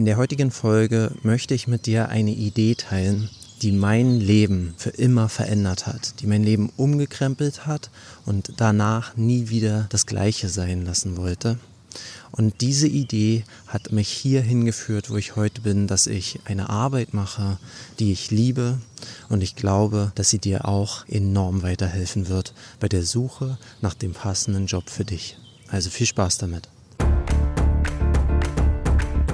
In der heutigen Folge möchte ich mit dir eine Idee teilen, die mein Leben für immer verändert hat, die mein Leben umgekrempelt hat und danach nie wieder das gleiche sein lassen wollte. Und diese Idee hat mich hier hingeführt, wo ich heute bin, dass ich eine Arbeit mache, die ich liebe. Und ich glaube, dass sie dir auch enorm weiterhelfen wird bei der Suche nach dem passenden Job für dich. Also viel Spaß damit.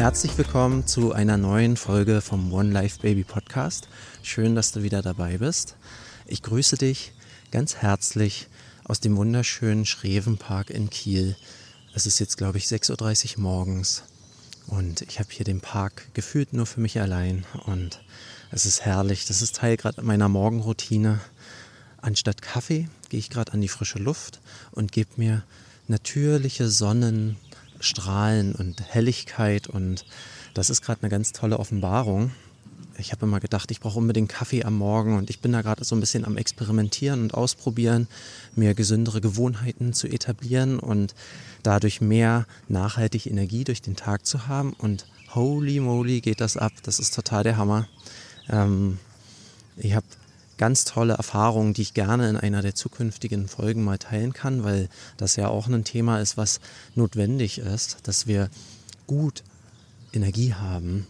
Herzlich willkommen zu einer neuen Folge vom One Life Baby Podcast. Schön, dass du wieder dabei bist. Ich grüße dich ganz herzlich aus dem wunderschönen Schrevenpark in Kiel. Es ist jetzt, glaube ich, 6.30 Uhr morgens und ich habe hier den Park gefühlt nur für mich allein und es ist herrlich. Das ist Teil gerade meiner Morgenroutine. Anstatt Kaffee gehe ich gerade an die frische Luft und gebe mir natürliche Sonnen- Strahlen und Helligkeit und das ist gerade eine ganz tolle Offenbarung. Ich habe immer gedacht, ich brauche unbedingt Kaffee am Morgen und ich bin da gerade so ein bisschen am Experimentieren und Ausprobieren, mir gesündere Gewohnheiten zu etablieren und dadurch mehr nachhaltig Energie durch den Tag zu haben. Und holy moly geht das ab, das ist total der Hammer. Ähm, ich habe ganz tolle Erfahrungen, die ich gerne in einer der zukünftigen Folgen mal teilen kann, weil das ja auch ein Thema ist, was notwendig ist, dass wir gut Energie haben,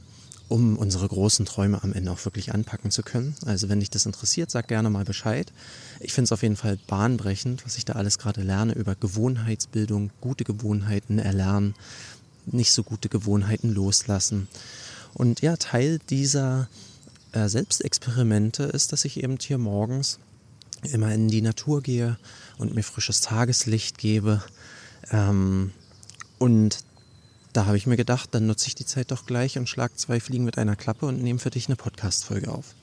um unsere großen Träume am Ende auch wirklich anpacken zu können. Also wenn dich das interessiert, sag gerne mal Bescheid. Ich finde es auf jeden Fall bahnbrechend, was ich da alles gerade lerne über Gewohnheitsbildung, gute Gewohnheiten erlernen, nicht so gute Gewohnheiten loslassen. Und ja, Teil dieser äh, Selbstexperimente ist, dass ich eben hier morgens immer in die Natur gehe und mir frisches Tageslicht gebe. Ähm, und da habe ich mir gedacht, dann nutze ich die Zeit doch gleich und schlage zwei Fliegen mit einer Klappe und nehme für dich eine Podcast-Folge auf.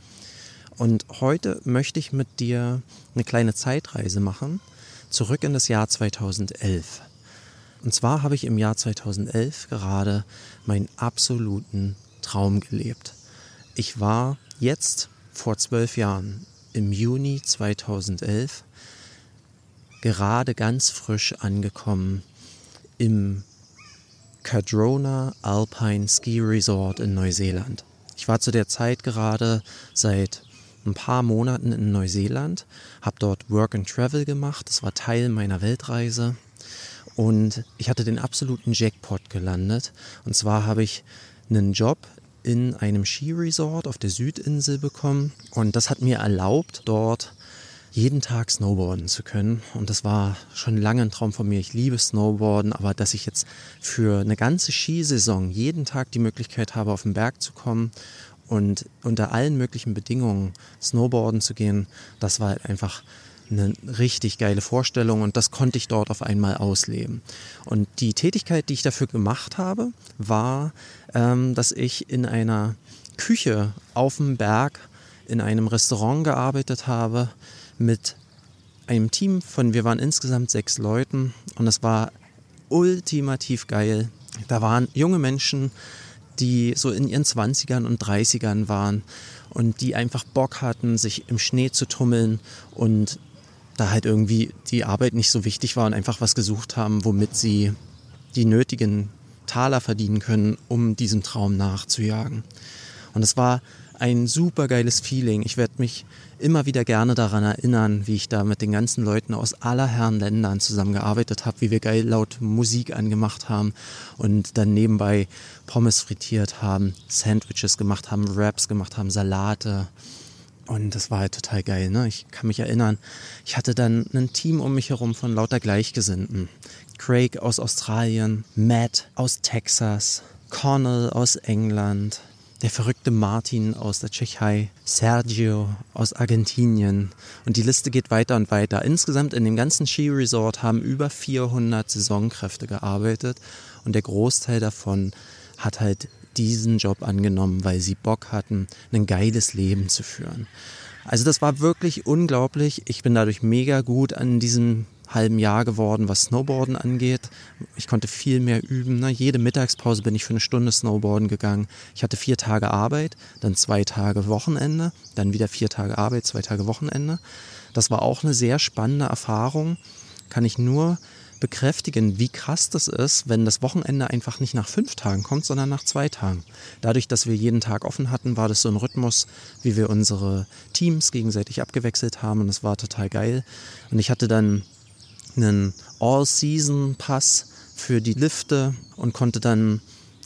Und heute möchte ich mit dir eine kleine Zeitreise machen, zurück in das Jahr 2011. Und zwar habe ich im Jahr 2011 gerade meinen absoluten Traum gelebt. Ich war jetzt vor zwölf Jahren im Juni 2011 gerade ganz frisch angekommen im Cadrona Alpine Ski Resort in Neuseeland. Ich war zu der Zeit gerade seit ein paar Monaten in Neuseeland, habe dort Work and Travel gemacht, das war Teil meiner Weltreise und ich hatte den absoluten Jackpot gelandet. Und zwar habe ich einen Job in einem Skiresort auf der Südinsel bekommen und das hat mir erlaubt, dort jeden Tag Snowboarden zu können. Und das war schon lange ein Traum von mir. Ich liebe Snowboarden, aber dass ich jetzt für eine ganze Skisaison jeden Tag die Möglichkeit habe, auf den Berg zu kommen und unter allen möglichen Bedingungen Snowboarden zu gehen, das war einfach eine richtig geile Vorstellung und das konnte ich dort auf einmal ausleben. Und die Tätigkeit, die ich dafür gemacht habe, war, ähm, dass ich in einer Küche auf dem Berg in einem Restaurant gearbeitet habe mit einem Team von, wir waren insgesamt sechs Leuten und es war ultimativ geil. Da waren junge Menschen, die so in ihren 20ern und 30ern waren und die einfach Bock hatten, sich im Schnee zu tummeln und da halt irgendwie die Arbeit nicht so wichtig war und einfach was gesucht haben, womit sie die nötigen Taler verdienen können, um diesem Traum nachzujagen. Und es war ein super geiles Feeling. Ich werde mich immer wieder gerne daran erinnern, wie ich da mit den ganzen Leuten aus aller Herren Ländern zusammengearbeitet habe, wie wir geil laut Musik angemacht haben und dann nebenbei Pommes frittiert haben, Sandwiches gemacht haben, Wraps gemacht haben, Salate und das war halt total geil. Ne? Ich kann mich erinnern, ich hatte dann ein Team um mich herum von lauter Gleichgesinnten. Craig aus Australien, Matt aus Texas, Connell aus England, der verrückte Martin aus der Tschechei, Sergio aus Argentinien und die Liste geht weiter und weiter. Insgesamt in dem ganzen Skiresort haben über 400 Saisonkräfte gearbeitet und der Großteil davon hat halt diesen Job angenommen, weil sie Bock hatten, ein geiles Leben zu führen. Also das war wirklich unglaublich. Ich bin dadurch mega gut an diesem halben Jahr geworden, was Snowboarden angeht. Ich konnte viel mehr üben. Ne? Jede Mittagspause bin ich für eine Stunde Snowboarden gegangen. Ich hatte vier Tage Arbeit, dann zwei Tage Wochenende, dann wieder vier Tage Arbeit, zwei Tage Wochenende. Das war auch eine sehr spannende Erfahrung. Kann ich nur bekräftigen, wie krass das ist, wenn das Wochenende einfach nicht nach fünf Tagen kommt, sondern nach zwei Tagen. Dadurch, dass wir jeden Tag offen hatten, war das so ein Rhythmus, wie wir unsere Teams gegenseitig abgewechselt haben und es war total geil. Und ich hatte dann einen All-Season-Pass für die Lifte und konnte dann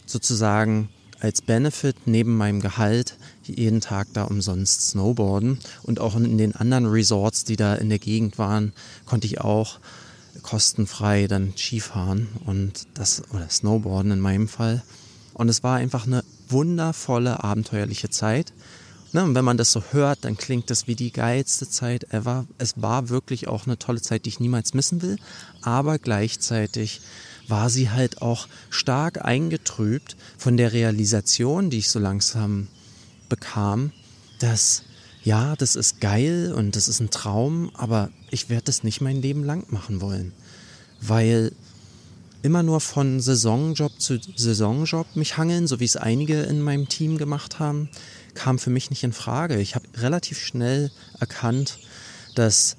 sozusagen als Benefit neben meinem Gehalt jeden Tag da umsonst snowboarden und auch in den anderen Resorts, die da in der Gegend waren, konnte ich auch kostenfrei dann Skifahren und das oder Snowboarden in meinem Fall. Und es war einfach eine wundervolle, abenteuerliche Zeit. Ne, und wenn man das so hört, dann klingt das wie die geilste Zeit ever. Es war wirklich auch eine tolle Zeit, die ich niemals missen will. Aber gleichzeitig war sie halt auch stark eingetrübt von der Realisation, die ich so langsam bekam, dass ja, das ist geil und das ist ein Traum, aber ich werde das nicht mein Leben lang machen wollen. Weil immer nur von Saisonjob zu Saisonjob mich hangeln, so wie es einige in meinem Team gemacht haben, kam für mich nicht in Frage. Ich habe relativ schnell erkannt, dass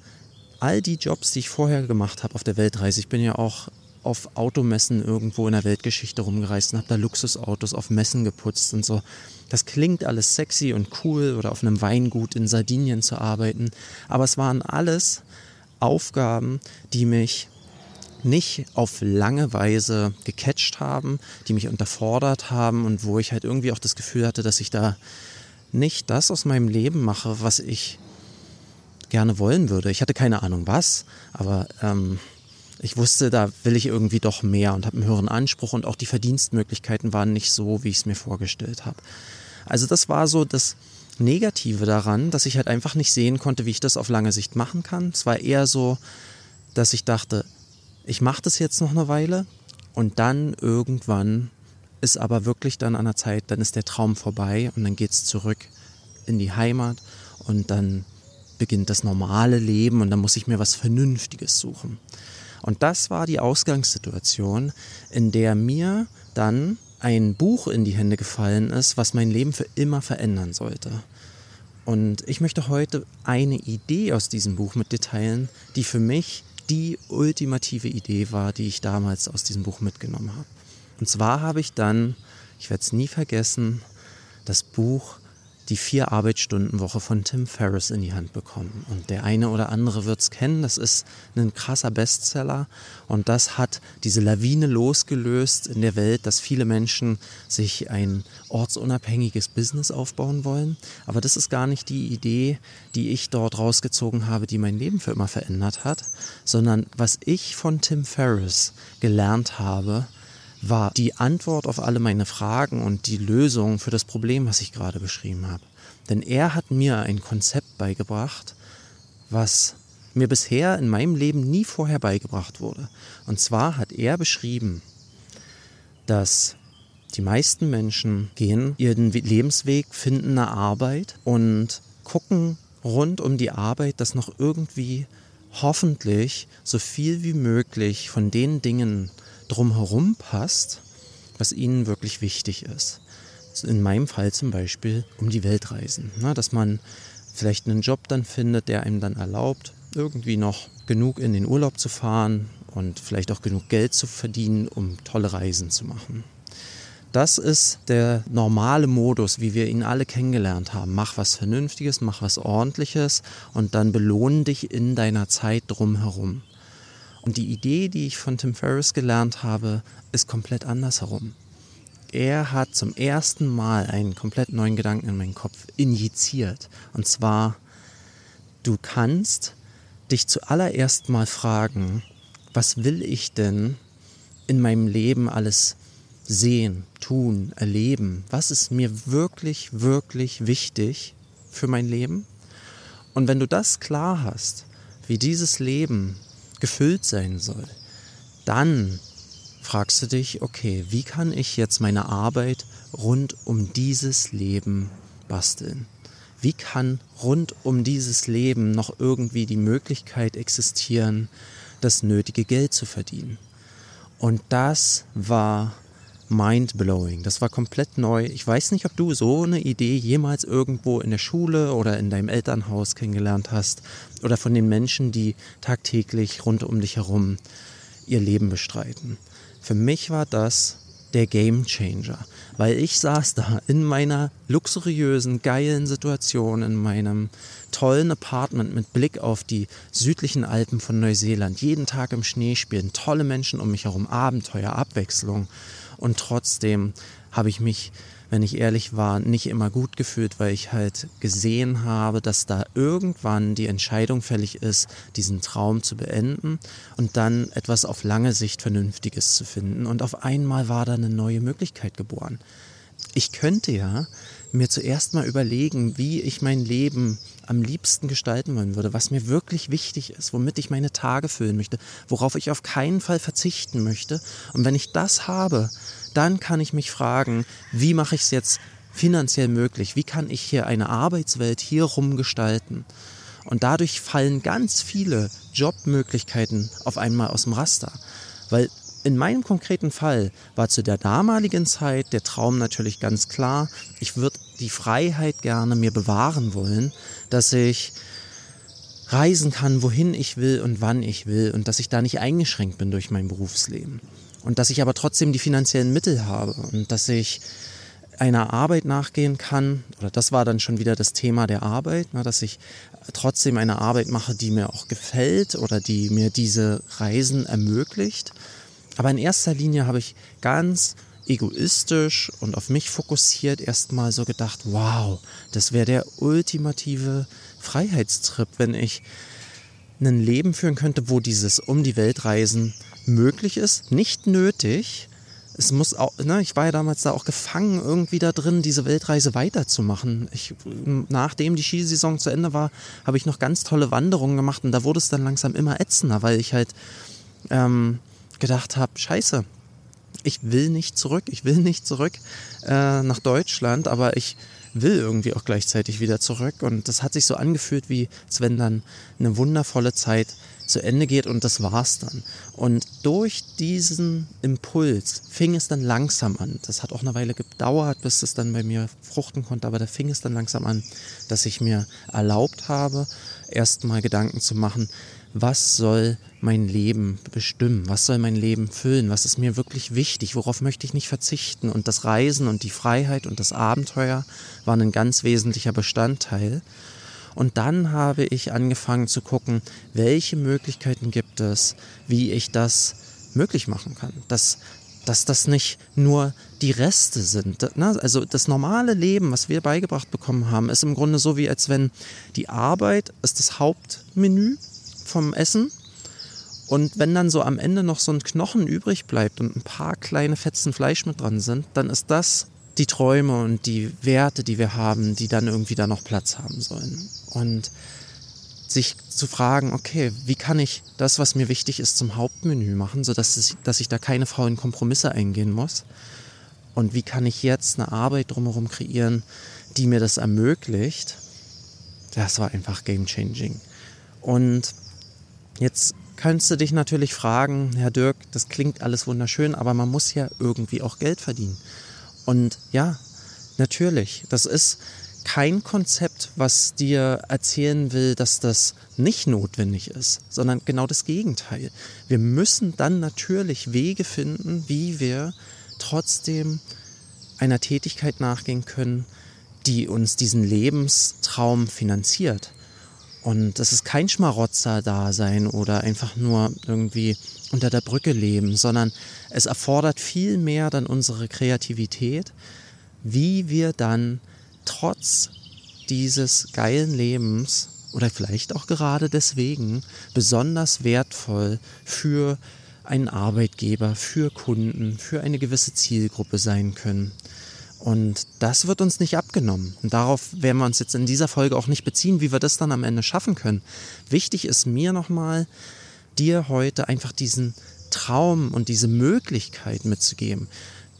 all die Jobs, die ich vorher gemacht habe auf der Weltreise, ich bin ja auch auf Automessen irgendwo in der Weltgeschichte rumgereist und habe da Luxusautos auf Messen geputzt und so. Das klingt alles sexy und cool oder auf einem Weingut in Sardinien zu arbeiten, aber es waren alles Aufgaben, die mich nicht auf lange Weise gecatcht haben, die mich unterfordert haben und wo ich halt irgendwie auch das Gefühl hatte, dass ich da nicht das aus meinem Leben mache, was ich gerne wollen würde. Ich hatte keine Ahnung was, aber ähm, ich wusste, da will ich irgendwie doch mehr und habe einen höheren Anspruch und auch die Verdienstmöglichkeiten waren nicht so, wie ich es mir vorgestellt habe. Also das war so das Negative daran, dass ich halt einfach nicht sehen konnte, wie ich das auf lange Sicht machen kann. Es war eher so, dass ich dachte, ich mache das jetzt noch eine Weile und dann irgendwann ist aber wirklich dann an der Zeit, dann ist der Traum vorbei und dann geht es zurück in die Heimat und dann beginnt das normale Leben und dann muss ich mir was Vernünftiges suchen. Und das war die Ausgangssituation, in der mir dann ein Buch in die Hände gefallen ist, was mein Leben für immer verändern sollte. Und ich möchte heute eine Idee aus diesem Buch mit dir teilen, die für mich die ultimative Idee war, die ich damals aus diesem Buch mitgenommen habe. Und zwar habe ich dann, ich werde es nie vergessen, das Buch die Vier-Arbeitsstunden-Woche von Tim Ferriss in die Hand bekommen. Und der eine oder andere wird es kennen. Das ist ein krasser Bestseller. Und das hat diese Lawine losgelöst in der Welt, dass viele Menschen sich ein ortsunabhängiges Business aufbauen wollen. Aber das ist gar nicht die Idee, die ich dort rausgezogen habe, die mein Leben für immer verändert hat, sondern was ich von Tim Ferriss gelernt habe, war die Antwort auf alle meine Fragen und die Lösung für das Problem, was ich gerade beschrieben habe. Denn er hat mir ein Konzept beigebracht, was mir bisher in meinem Leben nie vorher beigebracht wurde. Und zwar hat er beschrieben, dass die meisten Menschen gehen ihren Lebensweg, finden eine Arbeit und gucken rund um die Arbeit, dass noch irgendwie hoffentlich so viel wie möglich von den Dingen drumherum passt, was ihnen wirklich wichtig ist. In meinem Fall zum Beispiel um die Weltreisen. Ne? Dass man vielleicht einen Job dann findet, der einem dann erlaubt, irgendwie noch genug in den Urlaub zu fahren und vielleicht auch genug Geld zu verdienen, um tolle Reisen zu machen. Das ist der normale Modus, wie wir ihn alle kennengelernt haben. Mach was Vernünftiges, mach was Ordentliches und dann belohne dich in deiner Zeit drumherum. Und die Idee, die ich von Tim Ferriss gelernt habe, ist komplett andersherum. Er hat zum ersten Mal einen komplett neuen Gedanken in meinen Kopf injiziert. Und zwar, du kannst dich zuallererst mal fragen, was will ich denn in meinem Leben alles sehen, tun, erleben? Was ist mir wirklich, wirklich wichtig für mein Leben? Und wenn du das klar hast, wie dieses Leben gefüllt sein soll, dann fragst du dich, okay, wie kann ich jetzt meine Arbeit rund um dieses Leben basteln? Wie kann rund um dieses Leben noch irgendwie die Möglichkeit existieren, das nötige Geld zu verdienen? Und das war mind-blowing. Das war komplett neu. Ich weiß nicht, ob du so eine Idee jemals irgendwo in der Schule oder in deinem Elternhaus kennengelernt hast oder von den Menschen, die tagtäglich rund um dich herum ihr Leben bestreiten. Für mich war das der Game Changer, weil ich saß da in meiner luxuriösen, geilen Situation, in meinem tollen Apartment mit Blick auf die südlichen Alpen von Neuseeland, jeden Tag im Schnee spielen, tolle Menschen um mich herum, Abenteuer, Abwechslung und trotzdem habe ich mich wenn ich ehrlich war, nicht immer gut gefühlt, weil ich halt gesehen habe, dass da irgendwann die Entscheidung fällig ist, diesen Traum zu beenden und dann etwas auf lange Sicht Vernünftiges zu finden. Und auf einmal war da eine neue Möglichkeit geboren. Ich könnte ja mir zuerst mal überlegen, wie ich mein Leben am liebsten gestalten wollen würde, was mir wirklich wichtig ist, womit ich meine Tage füllen möchte, worauf ich auf keinen Fall verzichten möchte. Und wenn ich das habe, dann kann ich mich fragen, wie mache ich es jetzt finanziell möglich? Wie kann ich hier eine Arbeitswelt hier rumgestalten? Und dadurch fallen ganz viele Jobmöglichkeiten auf einmal aus dem Raster. Weil in meinem konkreten Fall war zu der damaligen Zeit der Traum natürlich ganz klar, ich würde die Freiheit gerne mir bewahren wollen, dass ich reisen kann, wohin ich will und wann ich will und dass ich da nicht eingeschränkt bin durch mein Berufsleben und dass ich aber trotzdem die finanziellen Mittel habe und dass ich einer Arbeit nachgehen kann, oder das war dann schon wieder das Thema der Arbeit, ne, dass ich trotzdem eine Arbeit mache, die mir auch gefällt oder die mir diese Reisen ermöglicht. Aber in erster Linie habe ich ganz egoistisch und auf mich fokussiert erstmal so gedacht, wow, das wäre der ultimative Freiheitstrip, wenn ich ein Leben führen könnte, wo dieses um die Welt reisen möglich ist, nicht nötig. Es muss auch, ne, ich war ja damals da auch gefangen, irgendwie da drin, diese Weltreise weiterzumachen. Ich, nachdem die Skisaison zu Ende war, habe ich noch ganz tolle Wanderungen gemacht und da wurde es dann langsam immer ätzender, weil ich halt ähm, gedacht habe, scheiße, ich will nicht zurück, ich will nicht zurück äh, nach Deutschland, aber ich will irgendwie auch gleichzeitig wieder zurück. Und das hat sich so angefühlt, wie als wenn dann eine wundervolle Zeit zu Ende geht und das war's dann. Und durch diesen Impuls fing es dann langsam an. Das hat auch eine Weile gedauert, bis es dann bei mir fruchten konnte, aber da fing es dann langsam an, dass ich mir erlaubt habe, erstmal Gedanken zu machen, was soll mein Leben bestimmen, was soll mein Leben füllen, was ist mir wirklich wichtig, worauf möchte ich nicht verzichten. Und das Reisen und die Freiheit und das Abenteuer waren ein ganz wesentlicher Bestandteil. Und dann habe ich angefangen zu gucken, welche Möglichkeiten gibt es, wie ich das möglich machen kann. Dass, dass das nicht nur die Reste sind. Ne? Also das normale Leben, was wir beigebracht bekommen haben, ist im Grunde so wie als wenn die Arbeit ist das Hauptmenü vom Essen und wenn dann so am Ende noch so ein Knochen übrig bleibt und ein paar kleine Fetzen Fleisch mit dran sind, dann ist das die Träume und die Werte, die wir haben, die dann irgendwie da noch Platz haben sollen. Und sich zu fragen, okay, wie kann ich das, was mir wichtig ist, zum Hauptmenü machen, sodass ich, dass ich da keine faulen Kompromisse eingehen muss? Und wie kann ich jetzt eine Arbeit drumherum kreieren, die mir das ermöglicht? Das war einfach game changing. Und jetzt kannst du dich natürlich fragen, Herr Dirk, das klingt alles wunderschön, aber man muss ja irgendwie auch Geld verdienen. Und ja, natürlich, das ist kein Konzept, was dir erzählen will, dass das nicht notwendig ist, sondern genau das Gegenteil. Wir müssen dann natürlich Wege finden, wie wir trotzdem einer Tätigkeit nachgehen können, die uns diesen Lebenstraum finanziert. Und das ist kein Schmarotzer-Dasein oder einfach nur irgendwie unter der Brücke leben, sondern es erfordert viel mehr dann unsere Kreativität, wie wir dann trotz dieses geilen Lebens oder vielleicht auch gerade deswegen besonders wertvoll für einen Arbeitgeber, für Kunden, für eine gewisse Zielgruppe sein können. Und das wird uns nicht abgenommen. Und darauf werden wir uns jetzt in dieser Folge auch nicht beziehen, wie wir das dann am Ende schaffen können. Wichtig ist mir nochmal, dir heute einfach diesen Traum und diese Möglichkeit mitzugeben,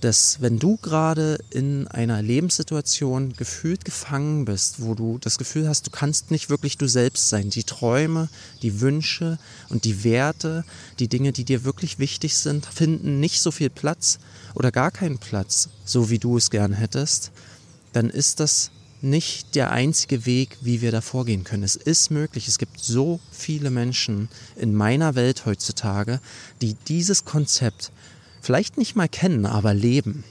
dass wenn du gerade in einer Lebenssituation gefühlt gefangen bist, wo du das Gefühl hast, du kannst nicht wirklich du selbst sein, die Träume, die Wünsche und die Werte, die Dinge, die dir wirklich wichtig sind, finden nicht so viel Platz oder gar keinen Platz, so wie du es gern hättest, dann ist das nicht der einzige Weg, wie wir da vorgehen können. Es ist möglich. Es gibt so viele Menschen in meiner Welt heutzutage, die dieses Konzept vielleicht nicht mal kennen, aber leben.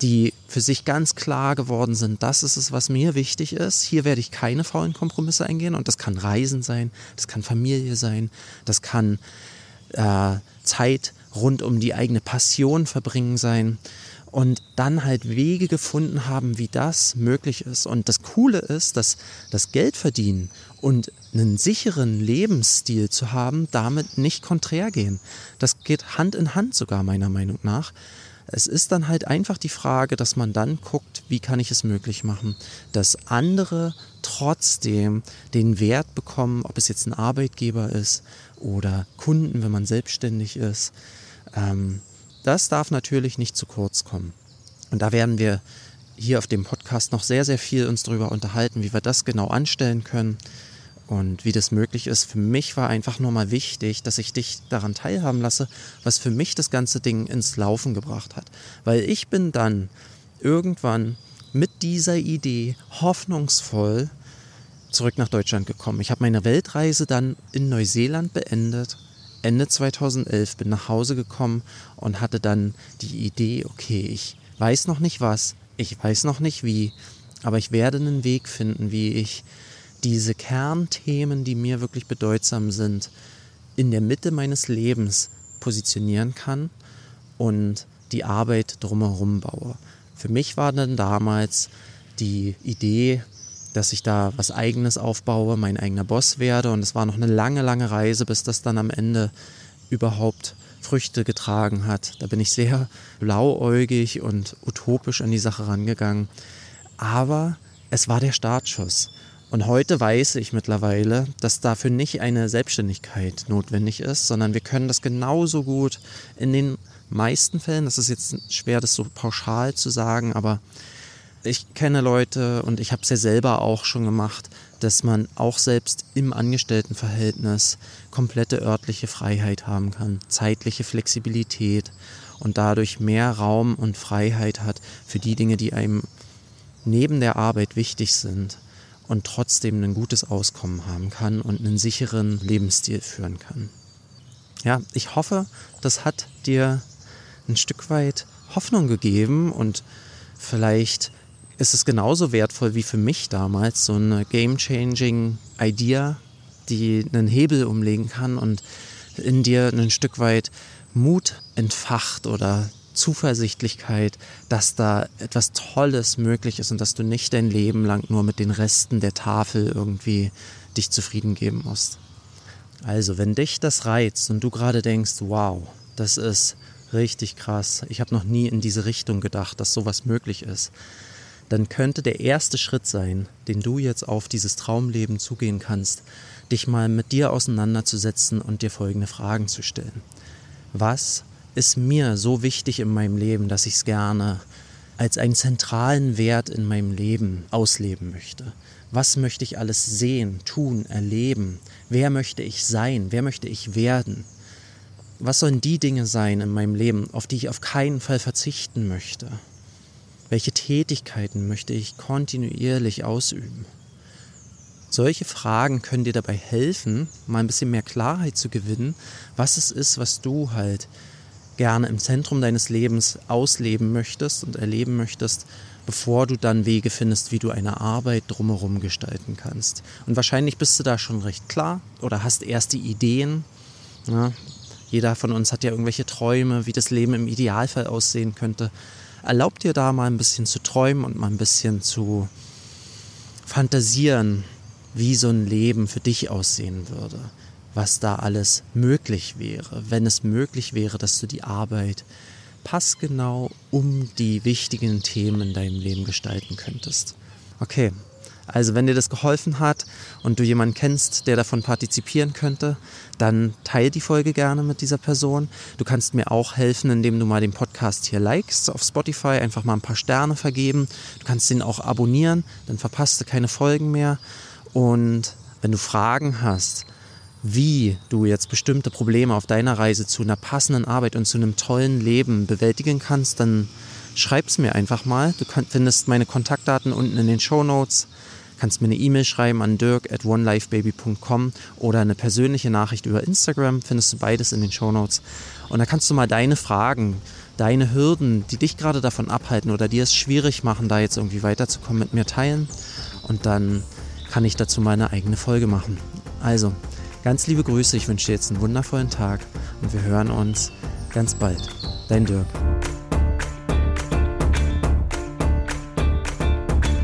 Die für sich ganz klar geworden sind, das ist es, was mir wichtig ist. Hier werde ich keine faulen Kompromisse eingehen. Und das kann Reisen sein, das kann Familie sein, das kann äh, Zeit rund um die eigene Passion verbringen sein und dann halt Wege gefunden haben, wie das möglich ist. Und das Coole ist, dass das Geld verdienen und einen sicheren Lebensstil zu haben, damit nicht konträr gehen. Das geht Hand in Hand sogar meiner Meinung nach. Es ist dann halt einfach die Frage, dass man dann guckt, wie kann ich es möglich machen, dass andere trotzdem den Wert bekommen, ob es jetzt ein Arbeitgeber ist oder Kunden, wenn man selbstständig ist. Ähm, das darf natürlich nicht zu kurz kommen. Und da werden wir hier auf dem Podcast noch sehr, sehr viel uns darüber unterhalten, wie wir das genau anstellen können und wie das möglich ist. Für mich war einfach nur mal wichtig, dass ich dich daran teilhaben lasse, was für mich das ganze Ding ins Laufen gebracht hat. Weil ich bin dann irgendwann mit dieser Idee hoffnungsvoll zurück nach Deutschland gekommen. Ich habe meine Weltreise dann in Neuseeland beendet Ende 2011 bin nach Hause gekommen und hatte dann die Idee, okay, ich weiß noch nicht was, ich weiß noch nicht wie, aber ich werde einen Weg finden, wie ich diese Kernthemen, die mir wirklich bedeutsam sind, in der Mitte meines Lebens positionieren kann und die Arbeit drumherum baue. Für mich war dann damals die Idee, dass ich da was eigenes aufbaue, mein eigener Boss werde. Und es war noch eine lange, lange Reise, bis das dann am Ende überhaupt Früchte getragen hat. Da bin ich sehr blauäugig und utopisch an die Sache rangegangen. Aber es war der Startschuss. Und heute weiß ich mittlerweile, dass dafür nicht eine Selbstständigkeit notwendig ist, sondern wir können das genauso gut in den meisten Fällen, das ist jetzt schwer, das so pauschal zu sagen, aber ich kenne Leute und ich habe es ja selber auch schon gemacht, dass man auch selbst im Angestelltenverhältnis komplette örtliche Freiheit haben kann, zeitliche Flexibilität und dadurch mehr Raum und Freiheit hat für die Dinge, die einem neben der Arbeit wichtig sind und trotzdem ein gutes Auskommen haben kann und einen sicheren Lebensstil führen kann. Ja, ich hoffe, das hat dir ein Stück weit Hoffnung gegeben und vielleicht ist es genauso wertvoll wie für mich damals so eine game-changing Idea, die einen Hebel umlegen kann und in dir ein Stück weit Mut entfacht oder Zuversichtlichkeit, dass da etwas Tolles möglich ist und dass du nicht dein Leben lang nur mit den Resten der Tafel irgendwie dich zufrieden geben musst. Also, wenn dich das reizt und du gerade denkst, wow, das ist richtig krass, ich habe noch nie in diese Richtung gedacht, dass sowas möglich ist, dann könnte der erste Schritt sein, den du jetzt auf dieses Traumleben zugehen kannst, dich mal mit dir auseinanderzusetzen und dir folgende Fragen zu stellen. Was ist mir so wichtig in meinem Leben, dass ich es gerne als einen zentralen Wert in meinem Leben ausleben möchte? Was möchte ich alles sehen, tun, erleben? Wer möchte ich sein? Wer möchte ich werden? Was sollen die Dinge sein in meinem Leben, auf die ich auf keinen Fall verzichten möchte? Welche Tätigkeiten möchte ich kontinuierlich ausüben? Solche Fragen können dir dabei helfen, mal ein bisschen mehr Klarheit zu gewinnen, was es ist, was du halt gerne im Zentrum deines Lebens ausleben möchtest und erleben möchtest, bevor du dann Wege findest, wie du eine Arbeit drumherum gestalten kannst. Und wahrscheinlich bist du da schon recht klar oder hast erste Ideen. Ja, jeder von uns hat ja irgendwelche Träume, wie das Leben im Idealfall aussehen könnte. Erlaub dir da mal ein bisschen zu träumen und mal ein bisschen zu fantasieren, wie so ein Leben für dich aussehen würde, was da alles möglich wäre, wenn es möglich wäre, dass du die Arbeit passgenau um die wichtigen Themen in deinem Leben gestalten könntest. Okay, Also wenn dir das geholfen hat und du jemanden kennst, der davon partizipieren könnte, dann teile die Folge gerne mit dieser Person. Du kannst mir auch helfen, indem du mal den Podcast hier likest auf Spotify, einfach mal ein paar Sterne vergeben. Du kannst den auch abonnieren, dann verpasst du keine Folgen mehr. Und wenn du Fragen hast, wie du jetzt bestimmte Probleme auf deiner Reise zu einer passenden Arbeit und zu einem tollen Leben bewältigen kannst, dann schreib's mir einfach mal. Du findest meine Kontaktdaten unten in den Show Notes. Kannst mir eine E-Mail schreiben an dirk at onelifebaby.com oder eine persönliche Nachricht über Instagram. Findest du beides in den Show Notes. Und da kannst du mal deine Fragen, deine Hürden, die dich gerade davon abhalten oder dir es schwierig machen, da jetzt irgendwie weiterzukommen, mit mir teilen. Und dann kann ich dazu meine eigene Folge machen. Also, ganz liebe Grüße, ich wünsche dir jetzt einen wundervollen Tag und wir hören uns ganz bald. Dein Dirk.